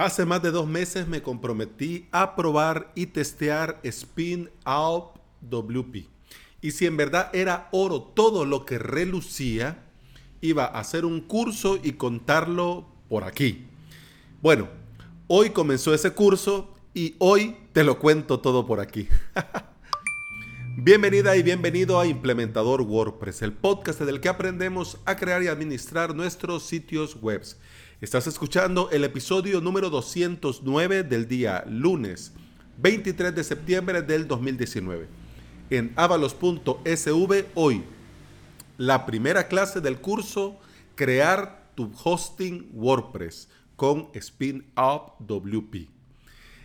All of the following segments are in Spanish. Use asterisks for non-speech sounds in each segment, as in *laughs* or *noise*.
Hace más de dos meses me comprometí a probar y testear Spin Out WP. Y si en verdad era oro todo lo que relucía, iba a hacer un curso y contarlo por aquí. Bueno, hoy comenzó ese curso y hoy te lo cuento todo por aquí. *laughs* Bienvenida y bienvenido a Implementador WordPress, el podcast del que aprendemos a crear y administrar nuestros sitios web. Estás escuchando el episodio número 209 del día lunes 23 de septiembre del 2019. En avalos.sv hoy, la primera clase del curso Crear tu hosting WordPress con Spin Up WP.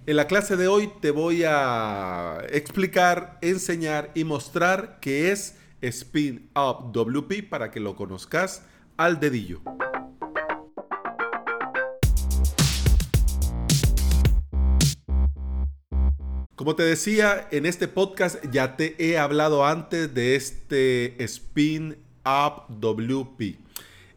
En la clase de hoy te voy a explicar, enseñar y mostrar qué es Spin Up WP para que lo conozcas al dedillo. Como te decía, en este podcast ya te he hablado antes de este Spin Up WP.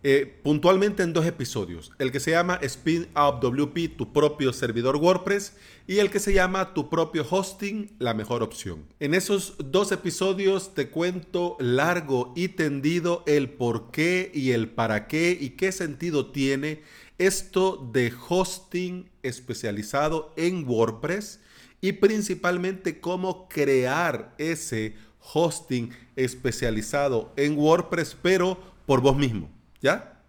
Eh, puntualmente en dos episodios. El que se llama Spin Up WP, tu propio servidor WordPress, y el que se llama Tu propio hosting, la mejor opción. En esos dos episodios te cuento largo y tendido el por qué y el para qué y qué sentido tiene esto de hosting especializado en WordPress y principalmente cómo crear ese hosting especializado en WordPress, pero por vos mismo. ¿Ya?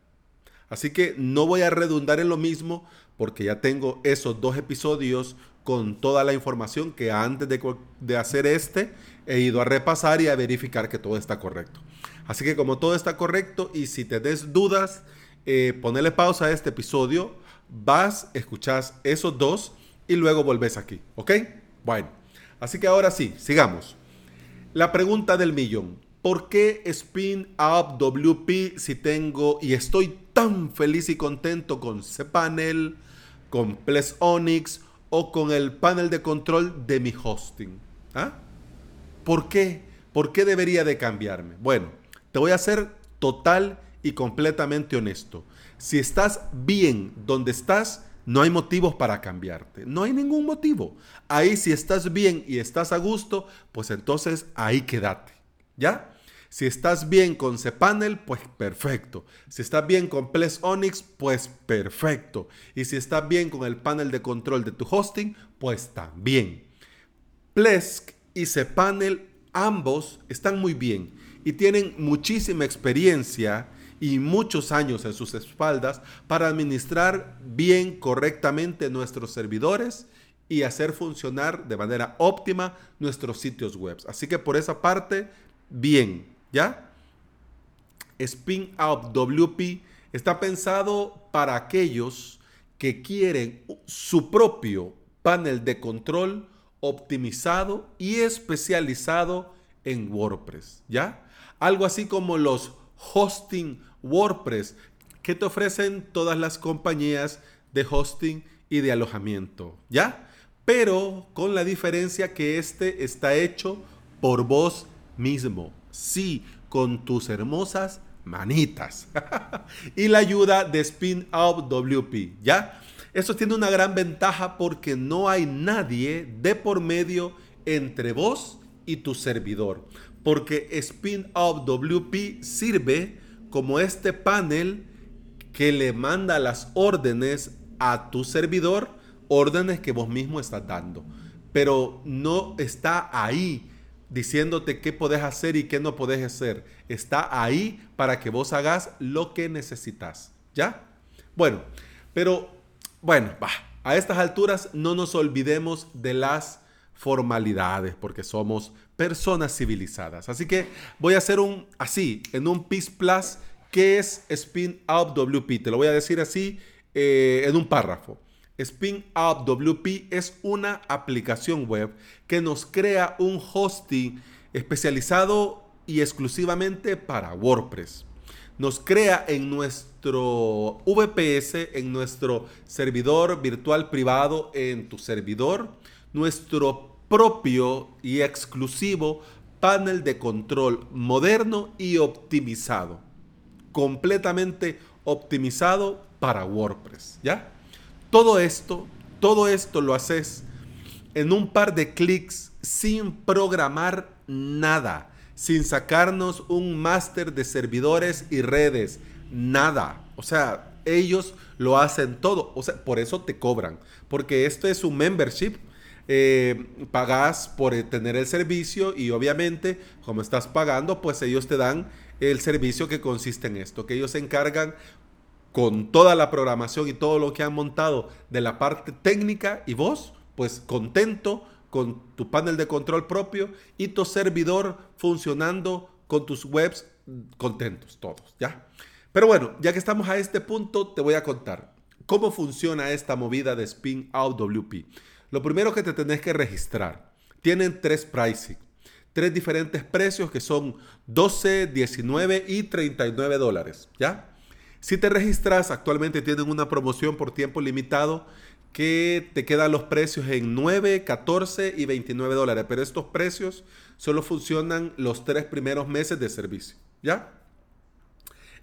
Así que no voy a redundar en lo mismo porque ya tengo esos dos episodios con toda la información que antes de, hacer este he ido a repasar y a verificar que todo está correcto. Así que como todo está correcto y si te des dudas, eh, ponele pausa a este episodio, vas, escuchas esos dos y luego volvés aquí, ¿ok? Bueno, así que ahora sí, sigamos. La pregunta del millón. ¿Por qué Spin Up WP si tengo y estoy tan feliz y contento con cPanel, con Ples Onyx o con el panel de control de mi hosting? ¿Ah? ¿Por qué? ¿Por qué debería de cambiarme? Bueno, te voy a ser total y completamente honesto. Si estás bien donde estás, no hay motivos para cambiarte. No hay ningún motivo. Ahí si estás bien y estás a gusto, pues entonces ahí quédate. ¿Ya? Si estás bien con cPanel, pues perfecto. Si estás bien con Ples Onyx, pues perfecto. Y si estás bien con el panel de control de tu hosting, pues también. Plesk y cPanel ambos están muy bien y tienen muchísima experiencia y muchos años en sus espaldas para administrar bien, correctamente nuestros servidores y hacer funcionar de manera óptima nuestros sitios web. Así que por esa parte, bien, ¿ya? Spin Out WP está pensado para aquellos que quieren su propio panel de control optimizado y especializado en WordPress, ¿ya? Algo así como los hosting WordPress que te ofrecen todas las compañías de hosting y de alojamiento, ¿ya? Pero con la diferencia que este está hecho por vos mismo, sí, con tus hermosas manitas. *laughs* y la ayuda de Spin Up WP, ¿ya? Eso tiene una gran ventaja porque no hay nadie de por medio entre vos y tu servidor. Porque Spin Up WP sirve como este panel que le manda las órdenes a tu servidor, órdenes que vos mismo estás dando. Pero no está ahí diciéndote qué podés hacer y qué no podés hacer. Está ahí para que vos hagas lo que necesitas. ¿Ya? Bueno, pero bueno, a estas alturas no nos olvidemos de las formalidades porque somos personas civilizadas. Así que voy a hacer un así, en un PIS Plus, que es Spin Up WP. Te lo voy a decir así eh, en un párrafo. Spin Up WP es una aplicación web que nos crea un hosting especializado y exclusivamente para WordPress. Nos crea en nuestro VPS, en nuestro servidor virtual privado, en tu servidor, nuestro propio y exclusivo panel de control moderno y optimizado. Completamente optimizado para WordPress, ¿ya? Todo esto, todo esto lo haces en un par de clics sin programar nada, sin sacarnos un máster de servidores y redes, nada. O sea, ellos lo hacen todo. O sea, por eso te cobran. Porque esto es un membership. Eh, pagas por eh, tener el servicio y obviamente como estás pagando pues ellos te dan el servicio que consiste en esto que ellos se encargan con toda la programación y todo lo que han montado de la parte técnica y vos pues contento con tu panel de control propio y tu servidor funcionando con tus webs contentos todos, ¿ya? Pero bueno, ya que estamos a este punto, te voy a contar cómo funciona esta movida de Spin Out WP. Lo primero que te tenés que registrar. Tienen tres pricing, tres diferentes precios que son 12, 19 y 39 dólares, ¿ya? Si te registras, actualmente tienen una promoción por tiempo limitado que te quedan los precios en 9, 14 y 29 dólares. Pero estos precios solo funcionan los tres primeros meses de servicio. ¿Ya?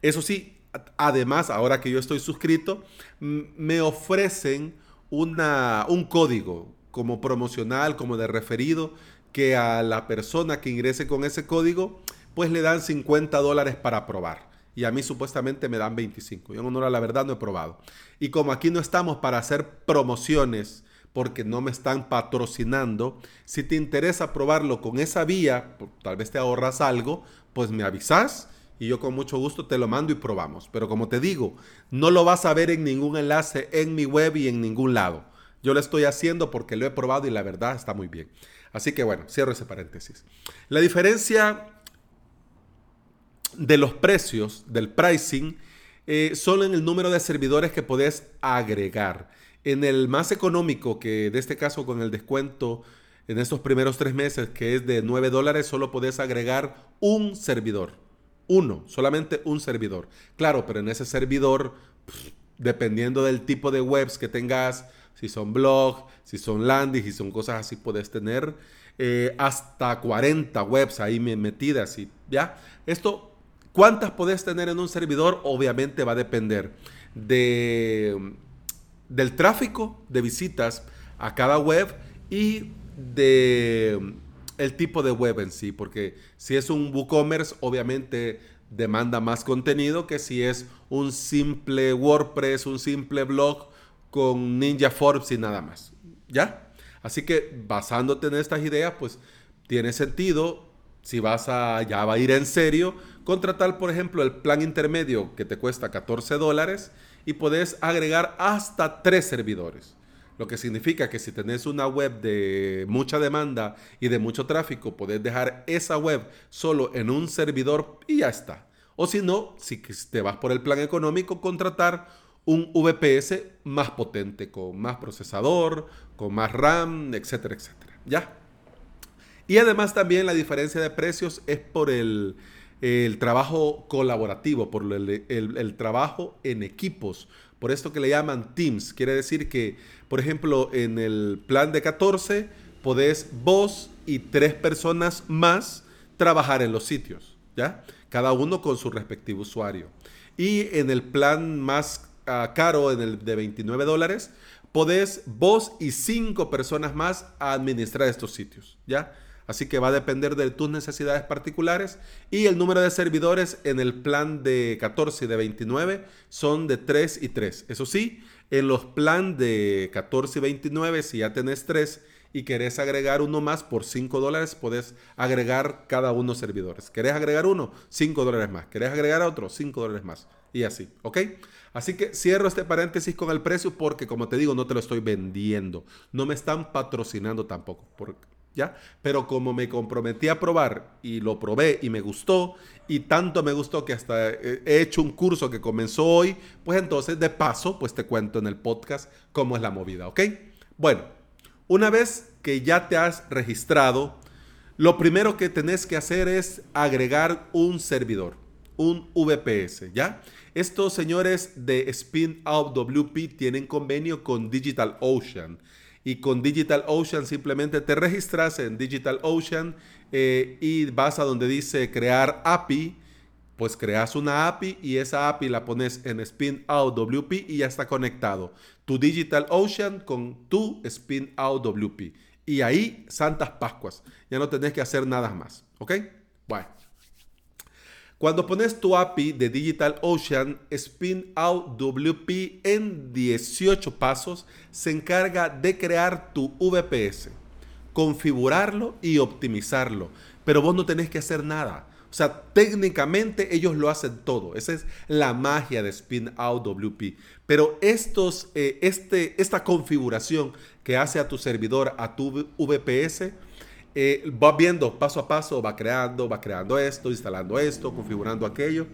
Eso sí, además, ahora que yo estoy suscrito, me ofrecen una, un código como promocional, como de referido, que a la persona que ingrese con ese código, pues le dan 50 dólares para probar y a mí supuestamente me dan 25. Yo en honor a la verdad no he probado. Y como aquí no estamos para hacer promociones porque no me están patrocinando, si te interesa probarlo con esa vía, tal vez te ahorras algo, pues me avisas y yo con mucho gusto te lo mando y probamos. Pero como te digo, no lo vas a ver en ningún enlace en mi web y en ningún lado. Yo lo estoy haciendo porque lo he probado y la verdad está muy bien. Así que bueno, cierro ese paréntesis. La diferencia de los precios, del pricing, eh, solo en el número de servidores que podés agregar. En el más económico, que de este caso con el descuento en estos primeros tres meses, que es de 9 dólares, solo podés agregar un servidor. Uno, solamente un servidor. Claro, pero en ese servidor, dependiendo del tipo de webs que tengas, si son blogs, si son landings, si son cosas así, puedes tener eh, hasta 40 webs ahí metidas. Y, ¿ya? Esto ¿Cuántas podés tener en un servidor? Obviamente va a depender de, del tráfico de visitas a cada web y de el tipo de web en sí, porque si es un WooCommerce, obviamente demanda más contenido que si es un simple WordPress, un simple blog con Ninja Forbes y nada más. ¿Ya? Así que basándote en estas ideas, pues tiene sentido si vas a, ya va a ir en serio, contratar, por ejemplo, el plan intermedio que te cuesta 14 dólares y puedes agregar hasta tres servidores. Lo que significa que si tenés una web de mucha demanda y de mucho tráfico, podés dejar esa web solo en un servidor y ya está. O si no, si te vas por el plan económico, contratar un VPS más potente, con más procesador, con más RAM, etcétera, etcétera. ¿Ya? Y además también la diferencia de precios es por el, trabajo colaborativo, por el, trabajo en equipos. Por esto que le llaman teams. Quiere decir que, por ejemplo, en el plan de 14, podés vos y tres personas más trabajar en los sitios, ¿ya? Cada uno con su respectivo usuario. Y en el plan más ah, caro, en el de 29 dólares, podés vos y cinco personas más administrar estos sitios, ¿ya? Así que va a depender de tus necesidades particulares. Y el número de servidores en el plan de 14 y de 29 son de 3 y 3. Eso sí, en los plan de 14 y 29, si ya tenés 3 y querés agregar uno más por 5 dólares, podés agregar cada uno servidores. ¿Querés agregar uno? 5 dólares más. ¿Querés agregar otro? 5 dólares más. Y así, ¿ok? Así que cierro este paréntesis con el precio porque, como te digo, no te lo estoy vendiendo. No me están patrocinando tampoco. Porque pero como me comprometí a probar y lo probé y me gustó, y tanto me gustó que hasta he hecho un curso que comenzó hoy, pues entonces de paso, pues te cuento en el podcast cómo es la movida, ¿ok? Bueno, una vez que ya te has registrado, lo primero que tenés que hacer es agregar un servidor, un VPS, ¿ya? Estos señores de Spin Out WP tienen convenio con DigitalOcean y con DigitalOcean simplemente te registras en DigitalOcean eh, y vas a donde dice crear API, Pues creas una API y esa API la pones en Spin Out WP y ya está conectado tu Digital Ocean con tu Spin Out WP. Y ahí, Santas Pascuas. Ya no tenés que hacer nada más. ¿Ok? Bueno. Cuando pones tu API de Digital Ocean, Spin Out WP en 18 pasos se encarga de crear tu VPS, configurarlo y optimizarlo. Pero vos no tenés que hacer nada. O sea, técnicamente ellos lo hacen todo. Esa es la magia de Spin WP. Pero estos, eh, este, esta configuración que hace a tu servidor, a tu VPS, eh, va viendo paso a paso, va creando, va creando esto, instalando esto, configurando aquello.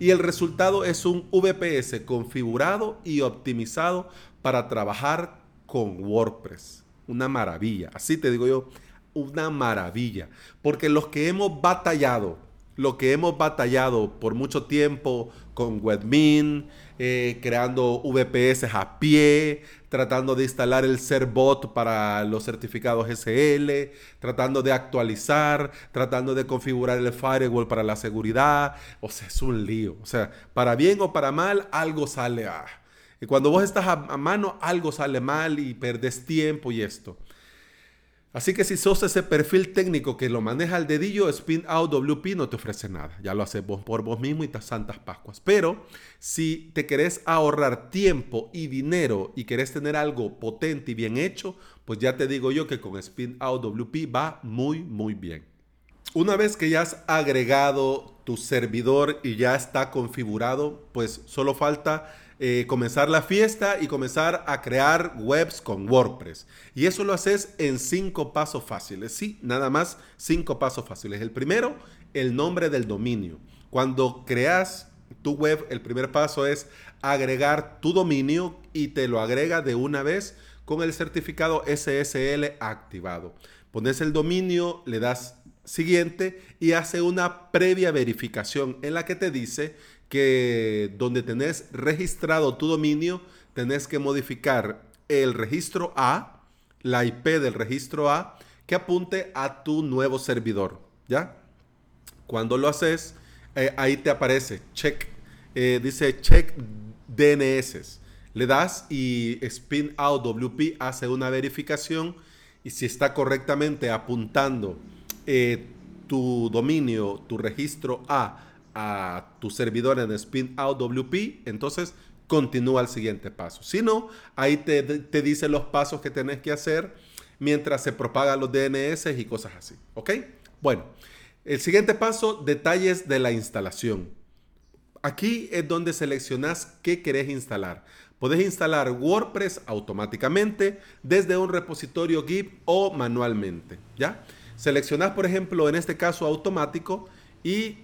Y el resultado es un VPS configurado y optimizado para trabajar con WordPress. Una maravilla. Así te digo yo, una maravilla. Porque los que hemos batallado, lo que hemos batallado por mucho tiempo con Webmin, eh, creando VPS a pie, tratando de instalar el Serbot para los certificados SL, tratando de actualizar, tratando de configurar el firewall para la seguridad. O sea, es un lío. O sea, para bien o para mal, algo sale. a... y cuando vos estás a, a mano, algo sale mal y perdes tiempo y esto. Así que si sos ese perfil técnico que lo maneja al dedillo, Spin Out WP no te ofrece nada. Ya lo haces por vos mismo y te santas pascuas. Pero si te querés ahorrar tiempo y dinero y querés tener algo potente y bien hecho, pues ya te digo yo que con Spin Out WP va muy, muy bien. Una vez que ya has agregado tu servidor y ya está configurado, pues solo falta eh, comenzar la fiesta y comenzar a crear webs con WordPress. Y eso lo haces en cinco pasos fáciles. Sí, nada más cinco pasos fáciles. El primero, el nombre del dominio. Cuando creas tu web, el primer paso es agregar tu dominio y te lo agrega de una vez con el certificado SSL activado. Pones el dominio, le das siguiente y hace una previa verificación en la que te dice que donde tenés registrado tu dominio, tenés que modificar el registro A, la IP del registro A, que apunte a tu nuevo servidor, ¿ya? Cuando lo haces, eh, ahí te aparece check, eh, dice check DNS. Le das y Spin Out WP hace una verificación y si está correctamente apuntando eh, tu dominio, tu registro A a tu servidor en Spin Out WP, entonces continúa el siguiente paso. Si no, ahí te, te dice los pasos que tenés que hacer mientras se propagan los DNS y cosas así. ¿Ok? Bueno, el siguiente paso, detalles de la instalación. Aquí es donde seleccionas qué querés instalar. Podés instalar WordPress automáticamente desde un repositorio Git o manualmente. ¿Ya? Seleccionás, por ejemplo, en este caso automático y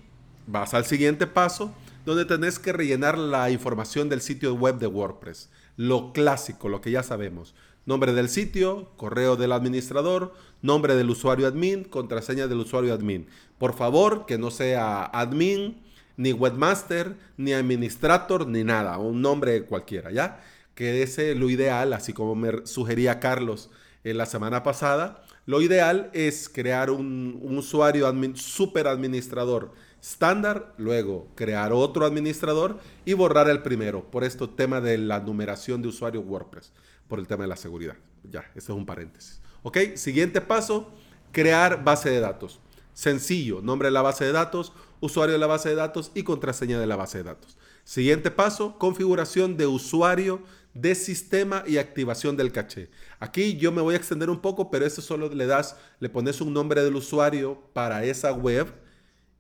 vas al siguiente paso donde tenés que rellenar la información del sitio web de WordPress. Lo clásico, lo que ya sabemos. Nombre del sitio, correo del administrador, nombre del usuario admin, contraseña del usuario admin. Por favor, que no sea admin, ni webmaster, ni administrator, ni nada. Un nombre cualquiera, ¿ya? Que ese lo ideal, así como me sugería Carlos en la semana pasada, lo ideal es crear un, usuario super administrador estándar, luego crear otro administrador y borrar el primero por este tema de la numeración de usuario WordPress, por el tema de la seguridad. Ya, ese es un paréntesis. Ok, siguiente paso, crear base de datos. Sencillo, nombre de la base de datos, usuario de la base de datos y contraseña de la base de datos. Siguiente paso, configuración de usuario de sistema y activación del caché. Aquí yo me voy a extender un poco, pero eso solo le das, le pones un nombre del usuario para esa web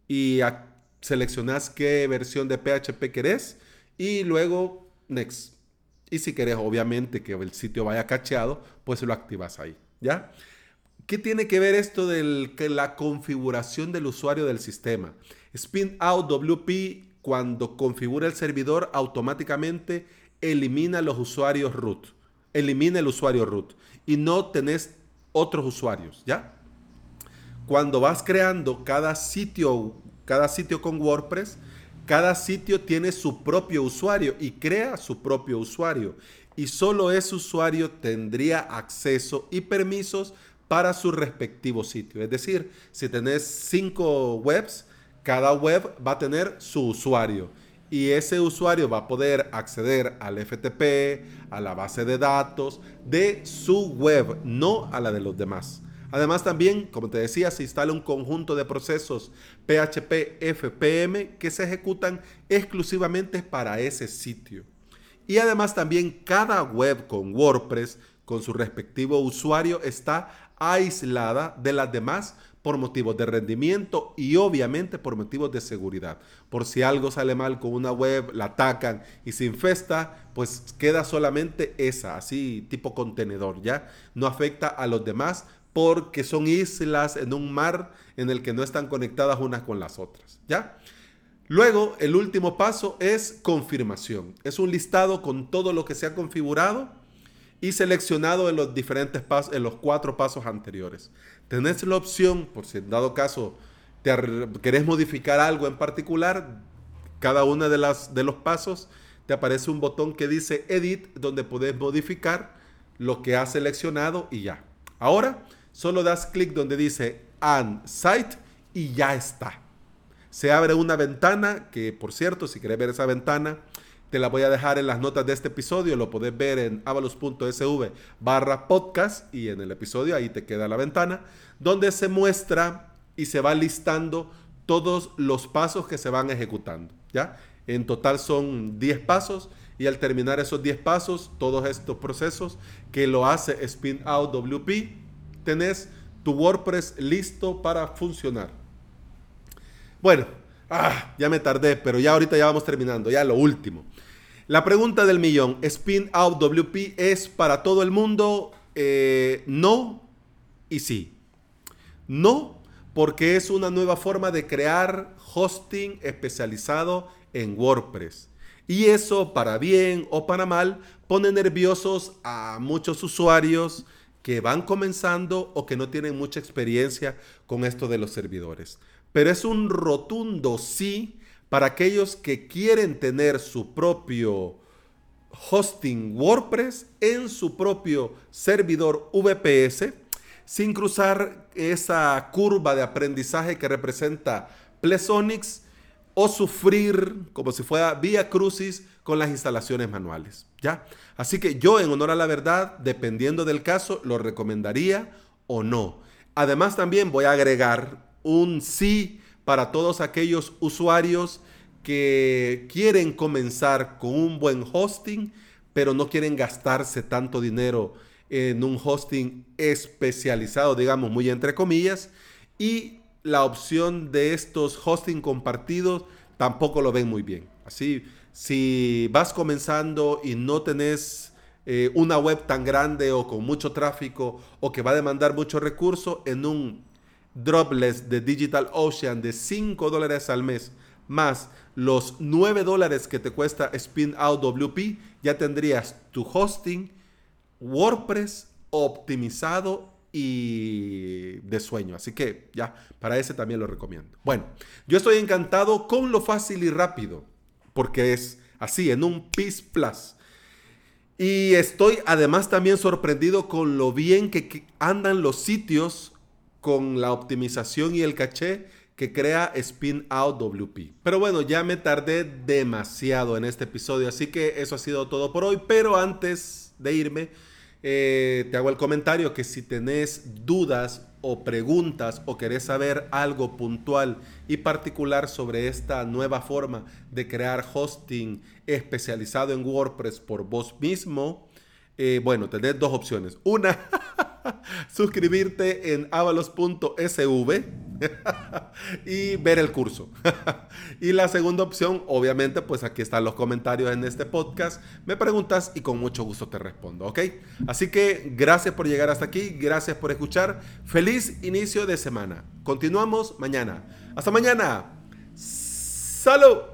y seleccionas qué versión de PHP querés y luego next. Y si querés obviamente que el sitio vaya cacheado, pues lo activas ahí, ¿ya? ¿Qué tiene que ver esto de la configuración del usuario del sistema? Spin out WP cuando configura el servidor automáticamente elimina los usuarios root. Elimina el usuario root y no tenés otros usuarios, ¿ya? Cuando vas creando cada sitio, cada sitio con WordPress, cada sitio tiene su propio usuario y crea su propio usuario. Y solo ese usuario tendría acceso y permisos para su respectivo sitio. Es decir, si tenés cinco webs, cada web va a tener su usuario y ese usuario va a poder acceder al FTP, a la base de datos de su web, no a la de los demás. Además también, como te decía, se instala un conjunto de procesos PHP FPM que se ejecutan exclusivamente para ese sitio. Y además también cada web con WordPress con su respectivo usuario está aislada de las demás por motivos de rendimiento y obviamente por motivos de seguridad. Por si algo sale mal con una web, la atacan y se infesta, pues queda solamente esa, así tipo contenedor, ¿ya? No afecta a los demás porque son islas en un mar en el que no están conectadas unas con las otras, ¿ya? Luego, el último paso es confirmación. Es un listado con todo lo que se ha configurado y seleccionado en los diferentes pasos, en los cuatro pasos anteriores. Tenés la opción, por si en dado caso te querés modificar algo en particular, cada uno de, de los pasos te aparece un botón que dice Edit, donde podés modificar lo que has seleccionado y ya. Ahora, solo das clic donde dice Add Site y ya está. Se abre una ventana que, por cierto, si querés ver esa ventana, te la voy a dejar en las notas de este episodio. Lo podés ver en avalos.sv barra podcast y en el episodio ahí te queda la ventana donde se muestra y se va listando todos los pasos que se van ejecutando. ¿ya? En total son 10 pasos y al terminar esos 10 pasos, todos estos procesos que lo hace Spin Out WP, tenés tu WordPress listo para funcionar. Bueno, ah, ya me tardé, pero ya ahorita ya vamos terminando, ya lo último. La pregunta del millón, Spin Out WP es para todo el mundo, eh, no y sí. No, porque es una nueva forma de crear hosting especializado en WordPress. Y eso, para bien o para mal, pone nerviosos a muchos usuarios que van comenzando o que no tienen mucha experiencia con esto de los servidores. Pero es un rotundo sí para aquellos que quieren tener su propio hosting WordPress en su propio servidor VPS sin cruzar esa curva de aprendizaje que representa Plesonics o sufrir como si fuera vía crucis con las instalaciones manuales, ¿ya? Así que yo en honor a la verdad, dependiendo del caso, lo recomendaría o no. Además también voy a agregar un sí para todos aquellos usuarios que quieren comenzar con un buen hosting, pero no quieren gastarse tanto dinero en un hosting especializado, digamos, muy entre comillas, y la opción de estos hosting compartidos tampoco lo ven muy bien. Así, si vas comenzando y no tenés eh, una web tan grande o con mucho tráfico o que va a demandar mucho recurso en un dropless de Digital Ocean de 5 dólares al mes más los 9 dólares que te cuesta Spin Out WP, ya tendrías tu hosting WordPress optimizado y de sueño. Así que ya, para ese también lo recomiendo. Bueno, yo estoy encantado con lo fácil y rápido, porque es así, en un PIS Plus. Y estoy además también sorprendido con lo bien que andan los sitios con la optimización y el caché que crea Spin Out WP. Pero bueno, ya me tardé demasiado en este episodio, así que eso ha sido todo por hoy. Pero antes de irme, eh, te hago el comentario que si tenés dudas o preguntas o querés saber algo puntual y particular sobre esta nueva forma de crear hosting especializado en WordPress por vos mismo, eh, bueno, tenés dos opciones. Una, *laughs* *laughs* suscribirte en avalos.sv *laughs* y ver el curso. *laughs* y la segunda opción, obviamente, pues aquí están los comentarios en este podcast. Me preguntas y con mucho gusto te respondo, ¿ok? Así que gracias por llegar hasta aquí, gracias por escuchar. Feliz inicio de semana. Continuamos mañana. Hasta mañana. Salud.